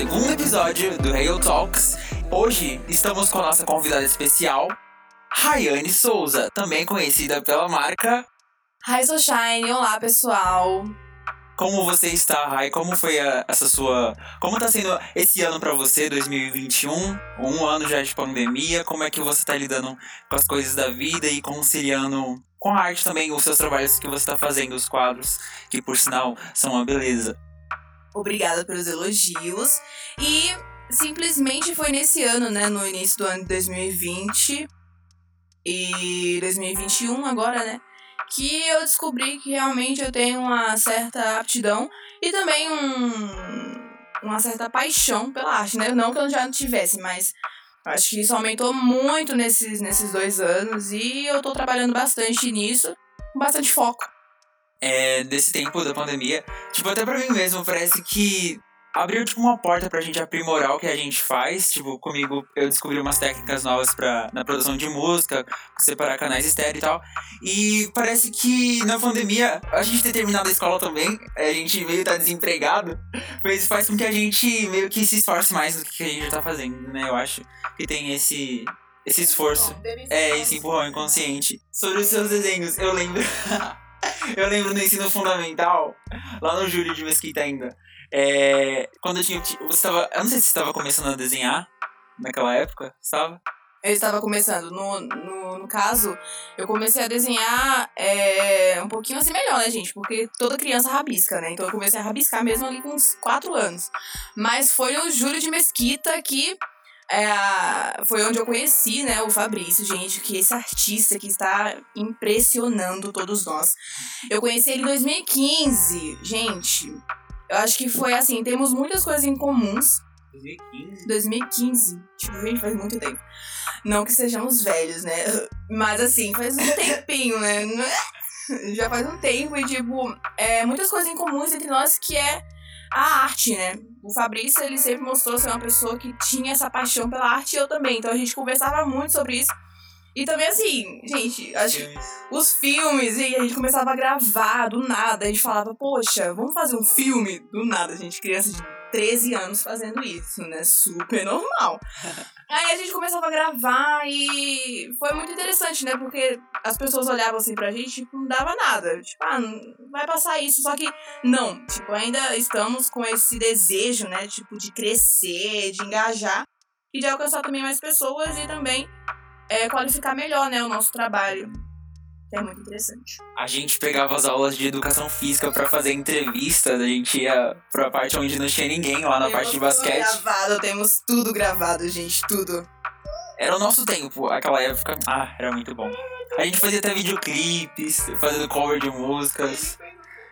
segundo episódio do Real Talks. Hoje estamos com a nossa convidada especial, Rayane Souza, também conhecida pela marca. Hi, Shine. Olá, pessoal. Como você está, Ray? Como foi a- essa sua. Como tá sendo esse ano pra você, 2021? Um ano já de pandemia. Como é que você tá lidando com as coisas da vida e conciliando com a arte também, os seus trabalhos que você tá fazendo, os quadros, que por sinal são uma beleza. Obrigada pelos elogios. E simplesmente foi nesse ano, né? No início do ano de 2020 e 2021 agora, né? Que eu descobri que realmente eu tenho uma certa aptidão e também um, uma certa paixão pela arte, né? Não que eu já não tivesse, mas acho que isso aumentou muito nesses, nesses dois anos e eu tô trabalhando bastante nisso, com bastante foco. é, desse tempo da pandemia, tipo, até pra mim mesmo, parece que abriu, tipo, uma porta pra gente aprimorar o que a gente faz. Tipo, comigo, eu descobri umas técnicas novas pra, na produção de música, separar canais estéreo e tal. E parece que na pandemia, a gente ter terminado a escola também, a gente meio tá desempregado, mas faz com que a gente meio que se esforce mais do que a gente já tá fazendo, né? Eu acho que tem esse, esse esforço. É, esse empurrão inconsciente. Sobre os seus desenhos, eu lembro. eu lembro no ensino fundamental, lá no Júlio de Mesquita ainda. É, quando eu tinha. Você tava. Eu não sei se você estava começando a desenhar naquela época. Estava? Eu estava começando. No, no, no caso, eu comecei a desenhar é, um pouquinho assim melhor, né, gente? Porque toda criança rabisca, né? Então eu comecei a rabiscar mesmo ali com uns 4 anos. Mas foi no Júlio de Mesquita que é, foi onde eu conheci, né, o Fabrício, gente, que esse artista que está impressionando todos nós. Eu conheci ele em 2015, gente. Eu acho que foi assim, temos muitas coisas em comuns. 2015. 2015. Tipo, gente, faz muito tempo. Não que sejamos velhos, né? Mas assim, faz um tempinho, né? Já faz um tempo e, tipo, é, muitas coisas em comuns entre nós que é a arte, né? O Fabrício, ele sempre mostrou ser uma pessoa que tinha essa paixão pela arte e eu também. Então a gente conversava muito sobre isso. E também, assim, gente, acho que os filmes, e a gente começava a gravar do nada. A gente falava, poxa, vamos fazer um filme? Do nada, gente, criança de 13 anos fazendo isso, né? Super normal. Aí a gente começava a gravar e foi muito interessante, né? Porque as pessoas olhavam assim pra gente, tipo, não dava nada. Tipo, ah, vai passar isso. Só que não, tipo, ainda estamos com esse desejo, né? Tipo, de crescer, de engajar e de alcançar também mais pessoas e também é, qualificar melhor, né? O nosso trabalho. É muito interessante. A gente pegava as aulas de educação física pra fazer entrevistas. A gente ia pra parte onde não tinha ninguém, lá na Temos parte de tudo basquete. gravado, temos tudo gravado, gente, tudo. Era o nosso tempo, aquela época. Ah, era muito bom. A gente fazia até videoclipes, fazendo cover de músicas.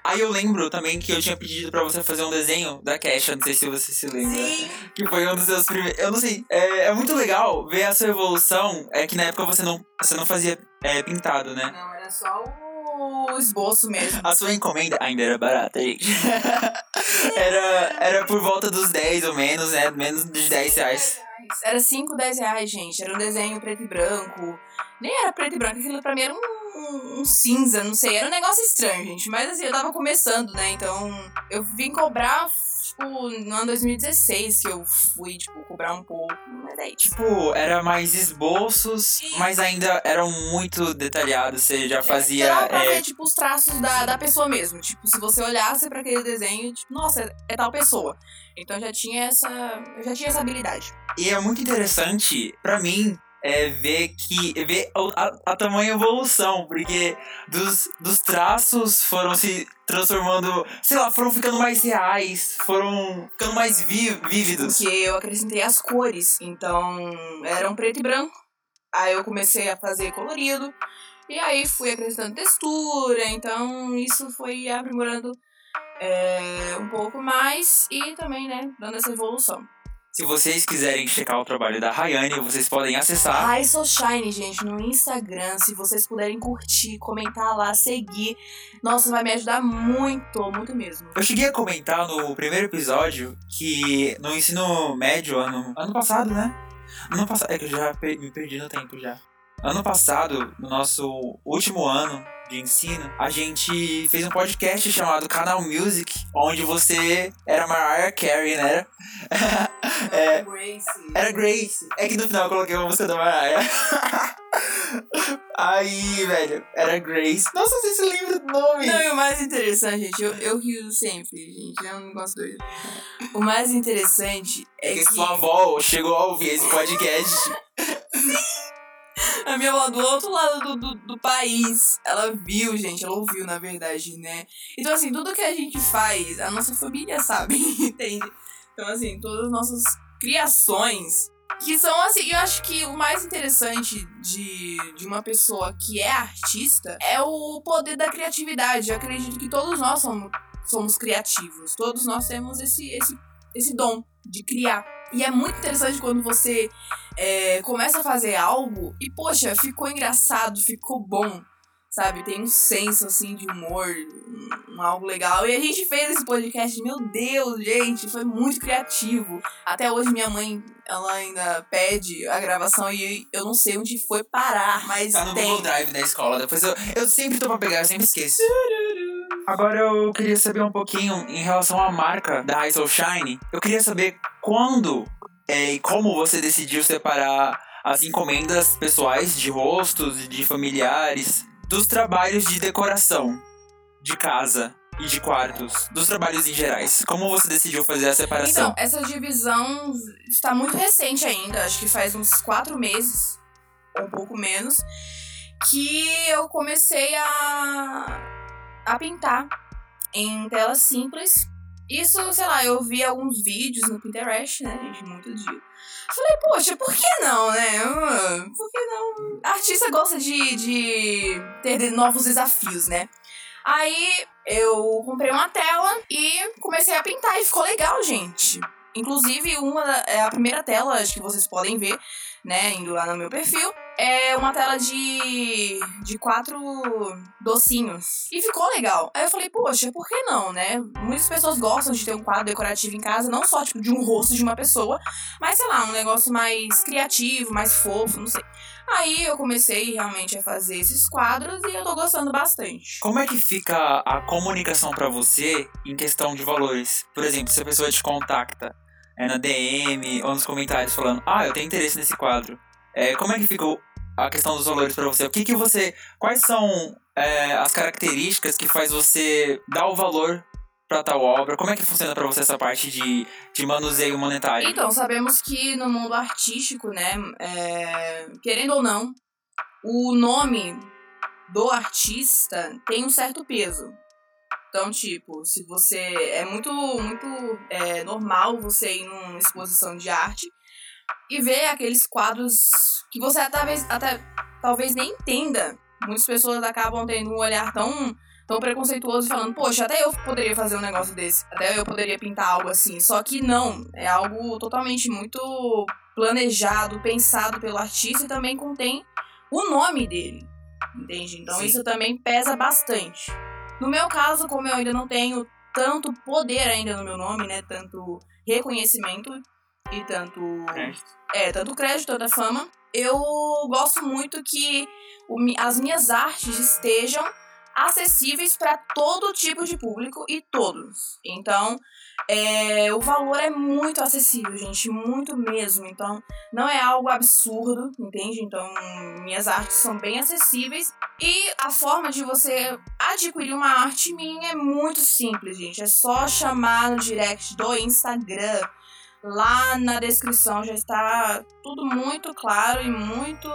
Aí eu lembro também que eu tinha pedido pra você fazer um desenho da Kesha, não sei se você se lembra. Sim. Que foi um dos seus primeiros. Eu não sei, é, é muito legal ver a sua evolução. É que na época você não, você não fazia é, pintado, né? Não, era só o esboço mesmo. A sua encomenda ainda era barata, gente. era, era por volta dos 10 ou menos, né? Menos de 10 reais. Era 5, 10 reais, gente. Era um desenho preto e branco. Nem era preto e branco, aquilo pra mim era um, um cinza, não sei. Era um negócio estranho, gente. Mas assim, eu tava começando, né? Então eu vim cobrar, tipo, no ano 2016 que eu fui, tipo, cobrar um pouco. Mas aí, tipo. Tipo, era mais esboços, mas ainda eram muito detalhados. Você já fazia. Dava pra é, ver, tipo, os traços da, da pessoa mesmo. Tipo, se você olhasse pra aquele desenho, tipo, nossa, é, é tal pessoa. Então já tinha essa. Eu já tinha essa habilidade. E é muito interessante, pra mim, é ver que. ver a, a, tamanha evolução, porque dos, dos traços foram se transformando, sei lá, foram ficando mais reais, foram ficando mais vi, vívidos. Porque eu acrescentei as cores. Então, era um preto e branco. Aí eu comecei a fazer colorido. E aí fui acrescentando textura. Então, isso foi aprimorando é, um pouco mais. E também, né, dando essa evolução. Se vocês quiserem checar o trabalho da Rayane, vocês podem acessar. Ai, sou Shine, gente, no Instagram. Se vocês puderem curtir, comentar lá, seguir. Nossa, vai me ajudar muito, muito mesmo. Eu cheguei a comentar no primeiro episódio que no ensino médio, ano, ano passado, né? Ano passado. É que eu já me perdi no tempo já. Ano passado, no nosso último ano de ensino, a gente fez um podcast chamado Canal Music, onde você era Mariah Carey, né? É, Grace. Era Grace. É que no final eu coloquei uma música da Mariah. Aí, velho, era Grace. Nossa, você se lembra do nome? Não, e o mais interessante, gente, eu, eu rio sempre, gente, é um negócio doido. O mais interessante é Porque que sua avó chegou a ouvir esse podcast. a minha avó do outro lado do, do, do país, ela viu, gente, ela ouviu, na verdade, né? Então, assim, tudo que a gente faz, a nossa família sabe, entende? Então, assim, todas as nossas criações, que são, assim, eu acho que o mais interessante de, de uma pessoa que é artista é o poder da criatividade. Eu acredito que todos nós somos, somos criativos, todos nós temos esse, esse, esse dom de criar. E é muito interessante quando você é, começa a fazer algo e, poxa, ficou engraçado, ficou bom, sabe? Tem um senso, assim, de humor, um, um algo legal. E a gente fez esse podcast, meu Deus, gente, foi muito criativo. Até hoje minha mãe, ela ainda pede a gravação e eu não sei onde foi parar, mas Tá no tem. Google Drive da escola. Depois eu, eu sempre tô pra pegar, eu sempre esqueço. Agora eu queria saber um pouquinho em relação à marca da High Soul Shine. Eu queria saber quando é, e como você decidiu separar as encomendas pessoais de rostos e de familiares dos trabalhos de decoração de casa e de quartos, dos trabalhos em gerais. Como você decidiu fazer a separação? Então, essa divisão está muito recente ainda, acho que faz uns quatro meses, ou um pouco menos, que eu comecei a, a pintar em telas simples. Isso, sei lá, eu vi alguns vídeos no Pinterest, né, gente, muito dia. Falei, poxa, por que não, né? Por que não? Artista gosta de, de ter novos desafios, né? Aí eu comprei uma tela e comecei a pintar e ficou legal, gente. Inclusive, uma é a primeira tela, acho que vocês podem ver, né, indo lá no meu perfil, é uma tela de, de quatro docinhos. E ficou legal. Aí eu falei, poxa, por que não, né? Muitas pessoas gostam de ter um quadro decorativo em casa, não só, tipo, de um rosto de uma pessoa, mas, sei lá, um negócio mais criativo, mais fofo, não sei. Aí eu comecei realmente a fazer esses quadros e eu tô gostando bastante. Como é que fica a comunicação pra você em questão de valores? Por exemplo, se a pessoa te contacta é, na DM ou nos comentários falando, ah, eu tenho interesse nesse quadro. É, como é que fica o- a questão dos valores pra você? O que que você, quais são é, as características que faz você dar o valor pra tal obra? Como é que funciona pra você essa parte de, de manuseio monetário? Então, sabemos que no mundo artístico, né, é, querendo ou não, o nome do artista tem um certo peso. Então, tipo, se você. É muito, muito é, normal você ir numa exposição de arte e ver aqueles quadros que você talvez, até, talvez nem entenda. Muitas pessoas acabam tendo um olhar tão, tão preconceituoso e falando, poxa, até eu poderia fazer um negócio desse, até eu poderia pintar algo assim. Só que não, é algo totalmente muito planejado, pensado pelo artista e também contém o nome dele. Entende? Então Sim. isso também pesa bastante. No meu caso, como eu ainda não tenho tanto poder ainda no meu nome, né? Tanto reconhecimento e tanto é, tanto crédito, tanta fama. Eu gosto muito que o as minhas artes estejam acessíveis para todo tipo de público e todos. Então, é, o valor é muito acessível, gente, muito mesmo. Então, não é algo absurdo, entende? Então, minhas artes são bem acessíveis e a forma de você adquirir uma arte minha é muito simples, gente. É só chamar no direct do Instagram. Lá na descrição já está tudo muito claro e muito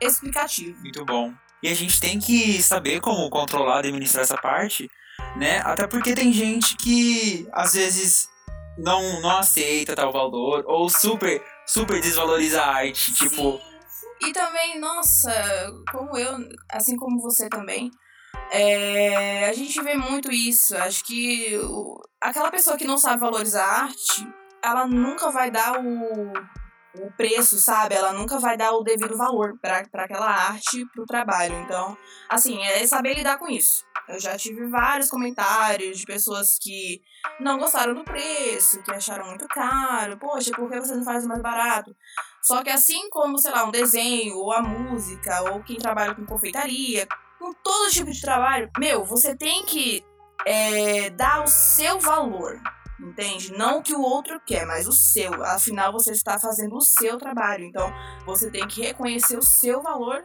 explicativo. Muito bom. E a gente tem que saber como controlar administrar essa parte, né? Até porque tem gente que às vezes não, não aceita tal valor ou super, super desvaloriza a arte. Tipo, Sim. E também, nossa, como eu, assim como você também, é, a gente vê muito isso. Acho que o- aquela pessoa que não sabe valorizar a arte, ela nunca vai dar o, o preço, sabe? Ela nunca vai dar o devido valor para aquela arte, pro trabalho. Então, assim, é saber lidar com isso. Eu já tive vários comentários de pessoas que não gostaram do preço, que acharam muito caro. Poxa, por que você não faz mais barato? Só que assim como, sei lá, um desenho, ou a música, ou quem trabalha com confeitaria, com todo tipo de trabalho, meu, você tem que é, dar o seu valor. Entende? Não o que o outro quer, mas o seu. Afinal, você está fazendo o seu trabalho. Então, você tem que reconhecer o seu valor.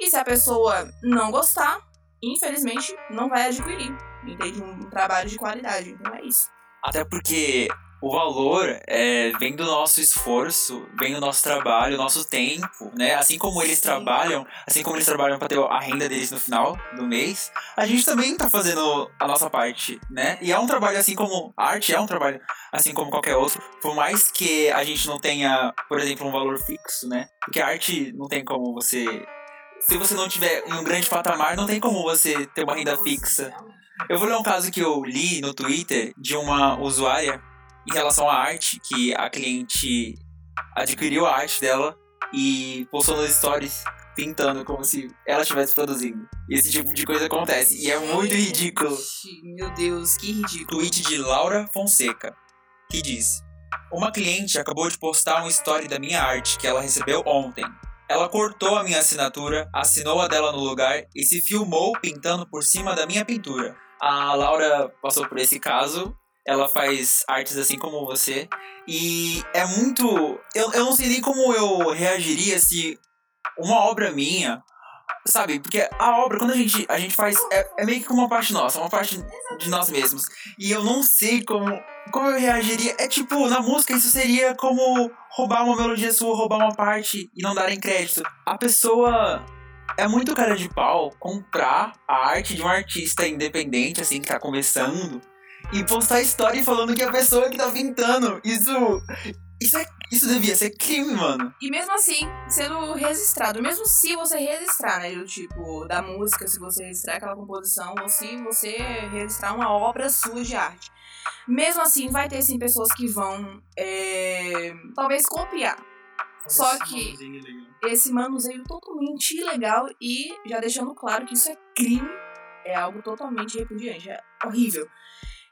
E se a pessoa não gostar, infelizmente, não vai adquirir. Entende? Um trabalho de qualidade. Então é isso. Até porque o valor é, vem do nosso esforço, vem do nosso trabalho, do nosso tempo, né? Assim como eles trabalham, assim como eles trabalham para ter a renda deles no final do mês, a gente também tá fazendo a nossa parte, né? E é um trabalho assim como a arte é um trabalho assim como qualquer outro, por mais que a gente não tenha, por exemplo, um valor fixo, né? Porque a arte não tem como você se você não tiver em um grande patamar, não tem como você ter uma renda fixa. Eu vou ler um caso que eu li no Twitter de uma usuária em relação à arte, que a cliente adquiriu a arte dela e postou nos stories pintando como se ela estivesse produzindo. E esse tipo de coisa acontece. E é muito ridículo. Meu Deus, que ridículo. Tweet de Laura Fonseca, que diz: Uma cliente acabou de postar um story da minha arte que ela recebeu ontem. Ela cortou a minha assinatura, assinou a dela no lugar e se filmou pintando por cima da minha pintura. A Laura passou por esse caso. Ela faz artes assim como você. E é muito. Eu, eu não sei nem como eu reagiria se uma obra minha. Sabe? Porque a obra, quando a gente, a gente faz. É, é meio que uma parte nossa, uma parte de nós mesmos. E eu não sei como, como eu reagiria. É tipo, na música isso seria como roubar uma melodia sua, roubar uma parte e não darem crédito. A pessoa é muito cara de pau comprar a arte de um artista independente, assim, que tá começando, e postar história falando que é a pessoa que tá pintando. Isso. Isso, é, isso devia ser crime, mano. E mesmo assim, sendo registrado, mesmo se você registrar, né? Do tipo, da música, se você registrar aquela composição, ou se você registrar uma obra sua de arte. Mesmo assim, vai ter sim pessoas que vão é, talvez copiar. Só que esse manuseio totalmente ilegal e já deixando claro que isso é crime, é algo totalmente repudiante, é horrível.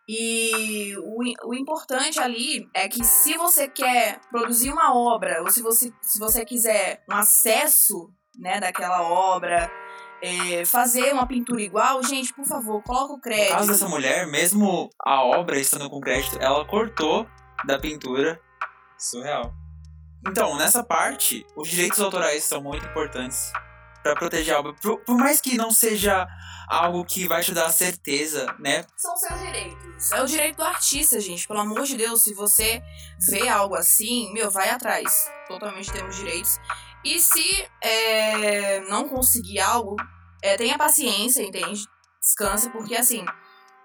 E o, o importante ali é que se você quer produzir uma obra, ou se você, se você quiser um acesso né, daquela obra, é, fazer uma pintura igual, gente, por favor, coloca o No crédito. caso dessa mulher, mesmo a obra estando com crédito, ela cortou da pintura. Surreal. Então, nessa parte, os direitos autorais são muito importantes para proteger a. Por, por mais que não seja algo que vai te dar certeza, né? São seus direitos. É o direito do artista, gente. Pelo amor de Deus, se você vê algo assim, meu, vai atrás. Totalmente temos direitos. E se é, não conseguir algo, é, tenha paciência, entende? Descansa, porque assim,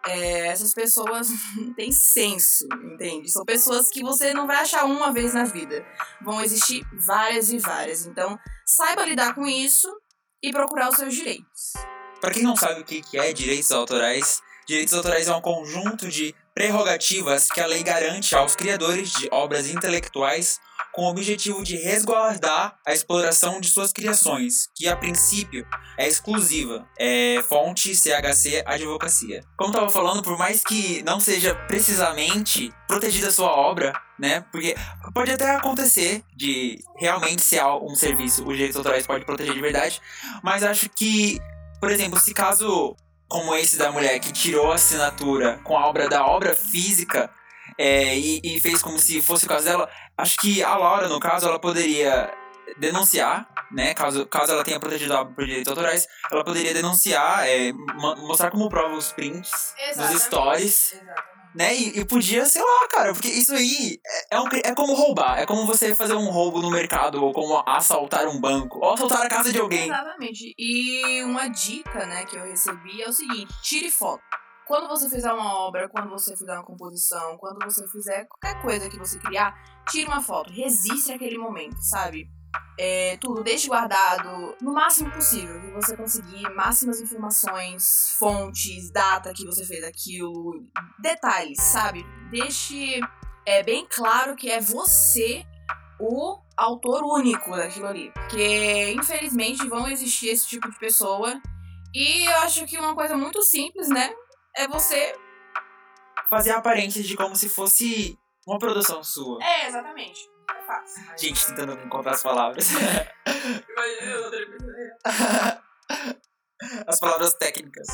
é, essas pessoas não têm senso, entende? São pessoas que você não vai achar uma vez na vida. Vão existir várias e várias. Então, saiba lidar com isso e procurar os seus direitos. Para quem não sabe o que é direitos autorais, direitos autorais é um conjunto de prerrogativas que a lei garante aos criadores de obras intelectuais com o objetivo de resguardar a exploração de suas criações, que a princípio é exclusiva. É fonte CHC Advocacia. Como estava falando, por mais que não seja precisamente protegida a sua obra, né? Porque pode até acontecer de realmente ser um serviço, os direitos autorais podem proteger de verdade, mas acho que, por exemplo, se caso como esse da mulher que tirou a assinatura com a obra da obra física é, e, e fez como se fosse o caso dela, acho que a Laura, no caso, ela poderia denunciar, né? Caso, caso ela tenha protegido a por direitos autorais, ela poderia denunciar, é, mo- mostrar como prova os prints dos stories, né? E, e podia, sei lá, cara, porque isso aí é, é, um é como roubar, é como você fazer um roubo no mercado, ou como assaltar um banco, ou assaltar a casa de alguém. Exatamente. E uma dica, né, que eu recebi é o seguinte: tire foto. Quando você fizer uma obra, quando você fizer uma composição, quando você fizer qualquer coisa que você criar, tire uma foto, resiste aquele momento, sabe? É, tudo, deixe guardado no máximo possível, que você conseguir máximas informações, fontes, data que você fez aquilo, detalhes, sabe? Deixe é bem claro que é você o autor único daquilo ali. Porque, infelizmente, vão existir esse tipo de pessoa. E eu acho que uma coisa muito simples, né? É você. Fazer aparências de como se fosse uma produção sua. É, exatamente. É fácil. Gente, tentando encontrar as palavras. as palavras técnicas.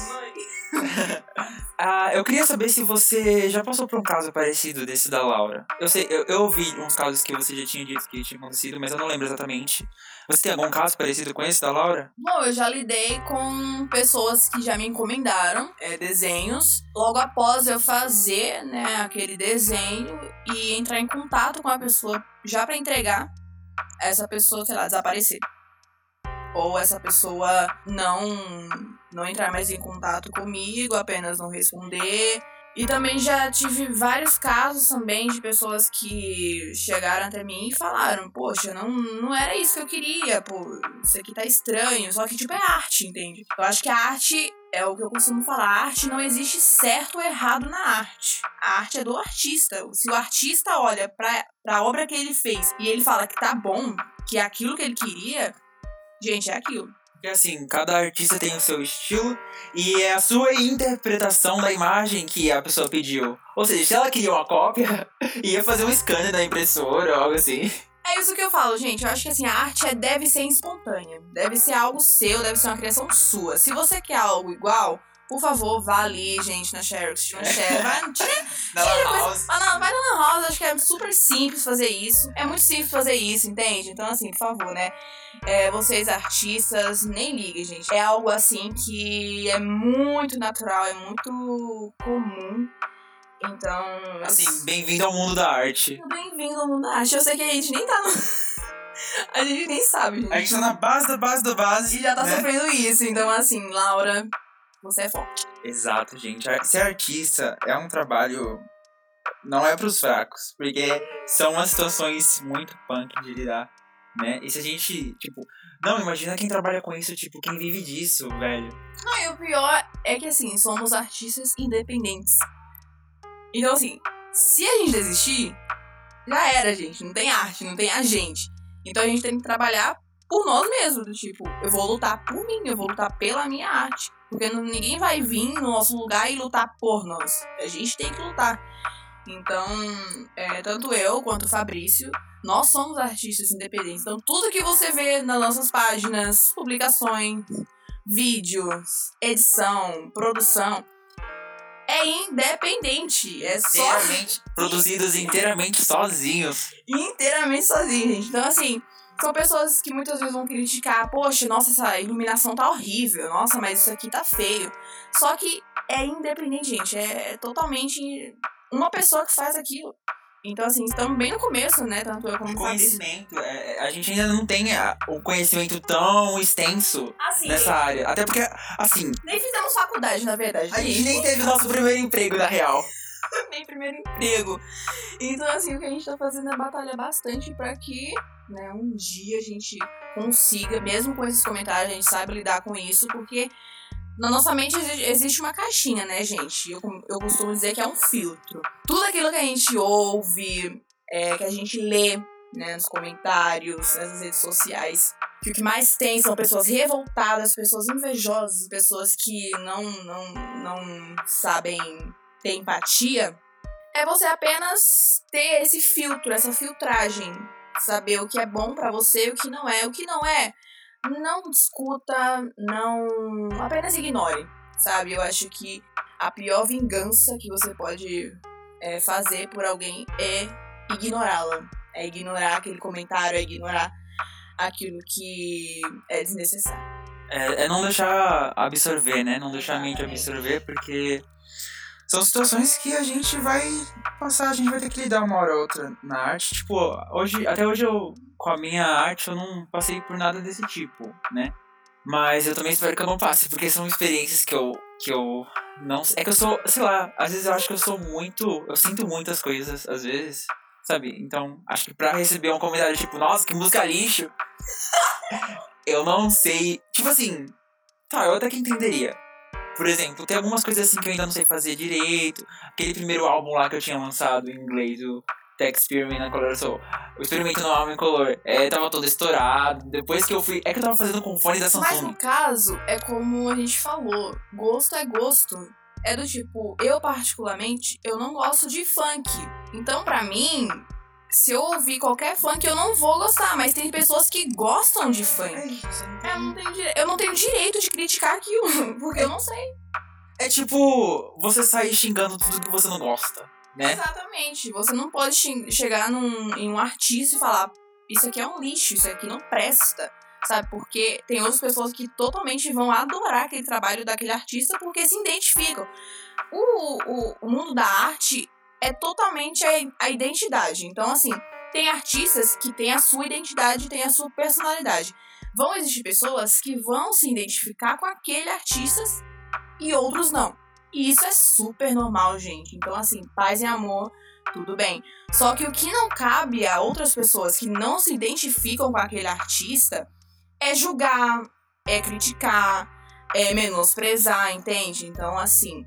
Ah, eu queria saber se você já passou por um caso parecido desse da Laura. Eu sei, eu, eu ouvi uns casos que você já tinha dito que tinha acontecido, mas eu não lembro exatamente. Você tem algum caso parecido com esse da Laura? Bom, eu já lidei com pessoas que já me encomendaram é, desenhos. Logo após eu fazer né, aquele desenho e entrar em contato com a pessoa já para entregar, essa pessoa, sei lá, desaparecer. Ou essa pessoa não, não entrar mais em contato comigo, apenas não responder. E também já tive vários casos também de pessoas que chegaram até mim e falaram, poxa, não, não era isso que eu queria, pô, isso aqui tá estranho. Só que, tipo, é arte, entende? Eu acho que a arte é o que eu costumo falar, a arte não existe certo ou errado na arte. A arte é do artista. Se o artista olha pra, pra obra que ele fez e ele fala que tá bom, que é aquilo que ele queria, gente, é aquilo. Porque assim, cada artista tem o seu estilo e é a sua interpretação da imagem que a pessoa pediu. Ou seja, se ela queria uma cópia, ia fazer um scanner da impressora ou algo assim. É isso que eu falo, gente. Eu acho que assim, a arte é, deve ser espontânea. Deve ser algo seu, deve ser uma criação sua. Se você quer algo igual, por favor, vá ali, gente, na Xerox. Na Xerox. Vai, tira, Na tira Lan coisa-. Ah, não, vai na Lan House, acho que é super simples fazer isso. É muito simples fazer isso, entende? Então, assim, por favor, né? É, vocês artistas, nem liguem, gente. É algo assim que é muito natural, é muito comum. Então. Assim, bem-vindo ao mundo da arte. Bem-vindo ao mundo da arte. Eu sei que a gente nem tá no. a gente nem sabe, gente. A gente tá na base da base da base. E já tá né? sofrendo isso. Então, assim, Laura, você é forte. Exato, gente. Ser artista é um trabalho. Não é pros fracos. Porque são umas situações muito punk de lidar, né? E se a gente, tipo. Não, imagina quem trabalha com isso, tipo, quem vive disso, velho. Não, e o pior é que, assim, somos artistas independentes. Então, assim, se a gente desistir, já era, gente. Não tem arte, não tem a gente. Então a gente tem que trabalhar por nós mesmos. Do tipo, eu vou lutar por mim, eu vou lutar pela minha arte. Porque ninguém vai vir no nosso lugar e lutar por nós. A gente tem que lutar. Então, é, tanto eu quanto o Fabrício, nós somos artistas independentes. Então, tudo que você vê nas nossas páginas, publicações, vídeos, edição, produção, é independente. É só produzidos inteiramente sozinhos. inteiramente sozinho, gente. Então, assim, são pessoas que muitas vezes vão criticar, poxa, nossa, essa iluminação tá horrível, nossa, mas isso aqui tá feio. Só que é independente, gente. É totalmente uma pessoa que faz aquilo. Então, assim, estamos bem no começo, né? Tanto eu como o. Conhecimento. é, é, a gente ainda não tem a- o conhecimento tão extenso Assim, nessa área. Até porque, assim, nem fizemos faculdade, na verdade. a gente nem teve o nosso primeiro emprego, na real. Nem primeiro emprego. Então, assim, o que a gente tá fazendo é batalhar bastante pra que, né, um dia a gente consiga, mesmo com esses comentários, a gente saiba lidar com isso, porque na nossa mente exi- existe uma caixinha, né, gente? Eu, eu costumo dizer que é um filtro. Tudo aquilo que a gente ouve, é, que a gente lê, né, nos comentários, nas redes sociais, que o que mais tem são pessoas revoltadas, pessoas invejosas, pessoas que não, não, não sabem ter empatia, é você apenas ter esse filtro, essa filtragem. Saber o que é bom pra você e o que não é. O que não é, não discuta, não. apenas ignore, sabe? Eu acho que a pior vingança que você pode é, fazer por alguém é ignorá-la. É ignorar aquele comentário, é ignorar aquilo que é desnecessário. É, é não deixar absorver, né? Não deixar a mente absorver, porque são situações que a gente vai passar, a gente vai ter que lidar uma hora ou outra na arte. Tipo, hoje, até hoje eu, com a minha arte, eu não passei por nada desse tipo, né? Mas eu também espero que eu não passe, porque são experiências que eu, que eu não. É que eu sou, sei lá, às vezes eu acho que eu sou muito. Eu sinto muitas coisas, às vezes, sabe? Então, acho que pra receber um comentário tipo, nossa, que música lixo, eu não sei. Tipo assim, tá, eu até que entenderia. Por exemplo, tem algumas coisas assim que eu ainda não sei fazer direito. Aquele primeiro álbum lá que eu tinha lançado em inglês, o Tech Experiment na Color Soul. O experimento no álbum em color. É, tava todo estourado. Depois que eu fui. É que eu tava fazendo com fone da Mas Samsung. no caso, é como a gente falou, gosto é gosto. É do tipo, eu particularmente, eu não gosto de funk. Então, pra mim, se eu ouvir qualquer funk, eu não vou gostar. Mas tem pessoas que gostam de funk. Eu não tenho, dire- eu não tenho direito de criticar aquilo, porque eu não sei. É tipo, você sair xingando tudo que você não gosta, né? Exatamente. Você não pode chegar num, em um artista e falar: Isso aqui é um lixo, isso aqui não presta. Sabe? Porque tem outras pessoas que totalmente vão adorar aquele trabalho daquele artista porque se identificam. O, o, o mundo da arte é totalmente a, a identidade. Então, assim, tem artistas que têm a sua identidade, têm a sua personalidade. Vão existir pessoas que vão se identificar com aquele artista e outros não. E isso é super normal, gente. Então, assim, paz e amor, tudo bem. Só que o que não cabe a outras pessoas que não se identificam com aquele artista é julgar, é criticar, é menosprezar, entende? Então, assim,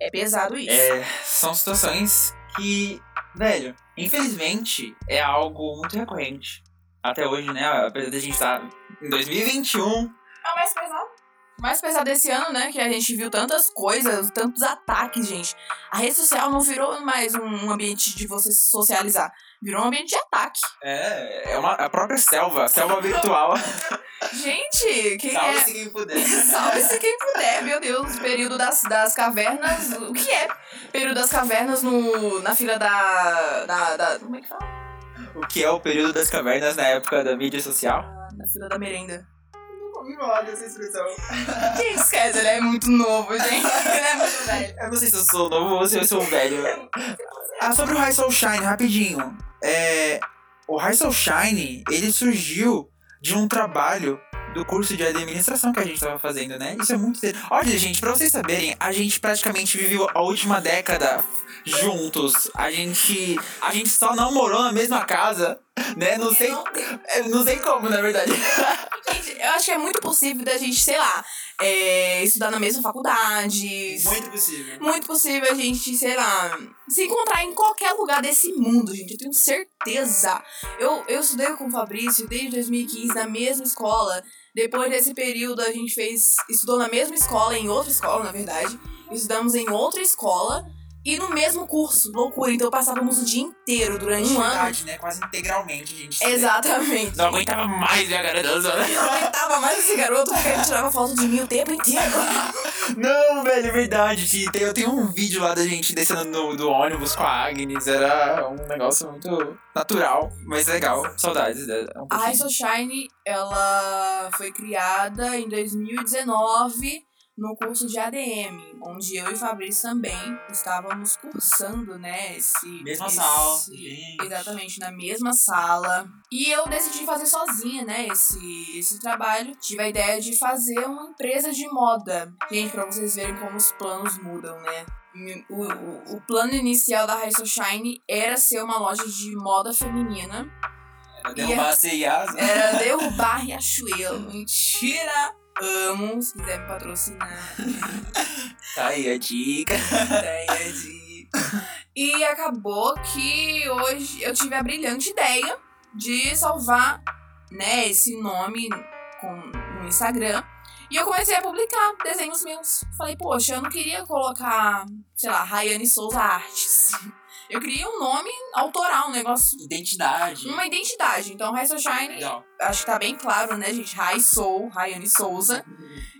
é pesado isso. É, são situações que, velho, infelizmente é algo muito recorrente. Até hoje, né? Apesar de a gente estar em 2021. É o mais pesado. Mais pesado desse ano, né? Que a gente viu tantas coisas, tantos ataques, gente. A rede social não virou mais um ambiente de você se socializar. Virou um ambiente de ataque. É, é uma, a própria selva, a selva virtual. Gente, quem é. Salve-se quem puder. Salve-se quem puder, meu Deus. Período das, das cavernas. O que é? Período das cavernas no, na fila da, da, da. Como é que fala? O que é o período das cavernas na época da mídia social? Na fila da merenda. Ouvi falar dessa expressão. Quem esquece? Ele é muito novo, gente. Ele é muito velho. Eu não sei se eu sou novo ou se eu sou velho. Ah, sobre o High Soul Shine, rapidinho. É, o High Soul Shine, ele surgiu de um trabalho do curso de administração que a gente tava fazendo, né? Isso é muito interessante. Olha, gente, pra vocês saberem, a gente praticamente viveu a última década juntos. A gente, a gente só não morou na mesma casa, né? Não sei, eu não sei como, na verdade. Gente, eu acho que é muito possível da gente, sei lá, é, estudar na mesma faculdade. Muito possível. Muito possível a gente, sei lá, se encontrar em qualquer lugar desse mundo, gente. Eu tenho certeza. Eu, eu estudei com o Fabrício desde 2015 na mesma escola. Depois desse período, a gente fez. Estudou na mesma escola, em outra escola, na verdade. Estudamos em outra escola e no mesmo curso. Loucura. Então passávamos o dia inteiro durante um ano. Verdade, né? Quase integralmente, gente. Exatamente. Não aguentava mais ver a Zona. Eu não aguentava mais esse garoto porque ele tirava foto de mim o tempo inteiro. Não, velho, é verdade. Tem- Eu tenho um vídeo lá da gente descendo no, do ônibus com a Agnes. Era um negócio muito natural, mas legal. Saudades dela. Um A High. Shine, ela foi criada em 2019 no curso de ADM, onde eu e Fabrício também estávamos cursando, né, esse... Mesma esse- sala. gente. Exatamente, na mesma sala. E eu decidi fazer sozinha, né, esse, esse trabalho. Tive a ideia de fazer uma empresa de moda. Gente, pra vocês verem como os planos mudam, né? O, o, o plano inicial da High Shine era ser uma loja de moda feminina. Era derrubar a né? Era derrubar Riachuelo. Mentira! Amo, se quiser me patrocinar. Tá aí a dica. ideia de. E acabou que hoje eu tive a brilhante ideia de salvar, né, esse nome com, no Instagram. E eu comecei a publicar desenhos meus. Falei, poxa, eu não queria colocar, sei lá, Rayane Souza Artes. Eu queria um nome autoral, um negócio. Identidade. Uma identidade. Então, Soul Shine, Legal. acho que tá bem claro, né, gente? High Soul, Rayane Souza.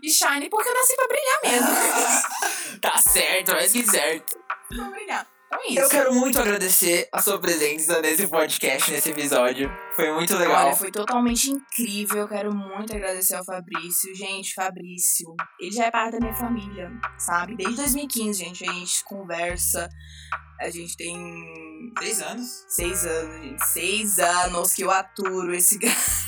E Shine porque eu nasci pra brilhar mesmo. Tá certo, mais que certo. Então é isso. Eu quero muito agradecer a sua presença nesse podcast, nesse episódio. Foi muito legal. Olha, foi totalmente incrível. Eu quero muito agradecer ao Fabrício. Gente, Fabrício, ele já é parte da minha família, sabe? Desde 2015, gente, a gente conversa. A gente tem Três anos. seis anos, gente. Seis anos que eu aturo esse gato.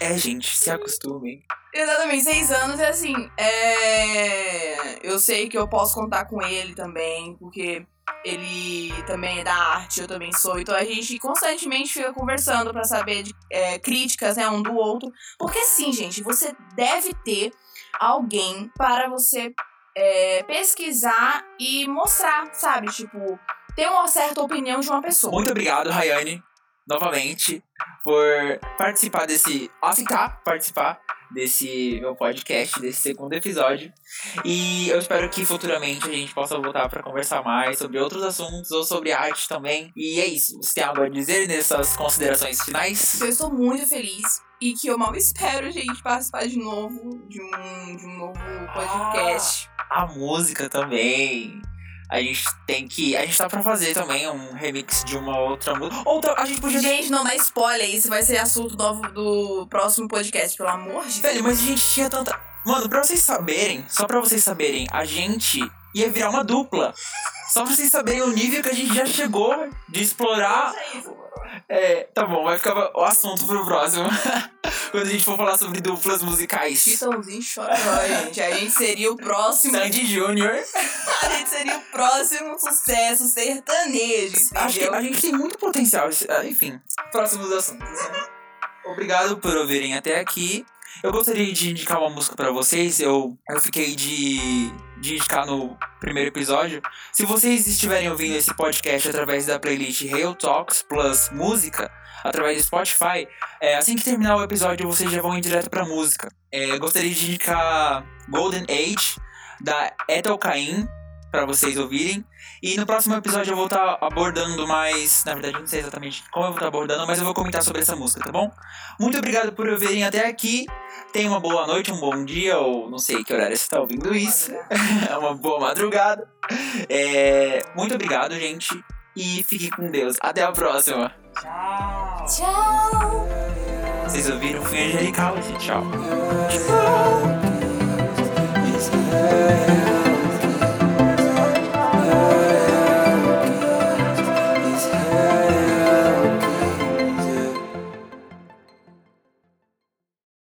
É, gente, se acostumem. Exatamente, seis anos e assim, é... eu sei que eu posso contar com ele também, porque ele também é da arte, eu também sou. Então a gente constantemente fica conversando pra saber de é, críticas, né, um do outro. Porque sim, gente, você deve ter alguém para você é, pesquisar e mostrar, sabe? Tipo, ter uma certa opinião de uma pessoa. Muito obrigado, Rayane, novamente, por participar desse. aceitar participar desse meu podcast, desse segundo episódio. E eu espero que futuramente a gente possa voltar para conversar mais sobre outros assuntos ou sobre arte também. E é isso. Você tem algo a dizer nessas considerações finais? Eu estou muito feliz e que eu mal espero, gente, participar de novo de um, de um novo podcast. A música também. A gente tem que. A gente tá pra fazer também um remix de uma outra música. Ou tá- a gente podia. Gente, não dá spoiler, isso vai ser assunto novo do próximo podcast, pelo amor de Deus. Velho, mas a gente tinha tanta. Mano, pra vocês saberem, só pra vocês saberem, a gente ia virar uma dupla. Só pra vocês saberem o nível que a gente já chegou de explorar. É, tá bom, vai ficar o assunto pro próximo. Quando a gente for falar sobre duplas musicais. Chitãozinho chororó, gente. A gente seria o próximo. Sandy Júnior. A gente seria o próximo sucesso sertanejo. Acho que entendeu? a gente tem muito potencial. ah, Enfim, próximos assuntos. né? Obrigado por ouvirem até aqui. Eu gostaria de indicar uma música pra vocês. Eu, eu fiquei de, de indicar no primeiro episódio. Se vocês estiverem ouvindo esse podcast através da playlist Real Talks Plus Música, através do Spotify, é, assim que terminar o episódio vocês já vão ir direto pra música. É, eu gostaria de indicar Golden Age, da Ethel Cain, pra vocês ouvirem. E no próximo episódio eu vou estar abordando mais. Na verdade, eu não sei exatamente como eu vou estar abordando, mas eu vou comentar sobre essa música, tá bom? Muito obrigado por ouvirem até aqui. Tenha uma boa noite, um bom dia, ou não sei que horário você está ouvindo isso. É uma boa madrugada. É, Muito obrigado, gente. E fique com Deus. Até a próxima. Tchau! Vocês ouviram? Fui angelical esse tchau. Tchau.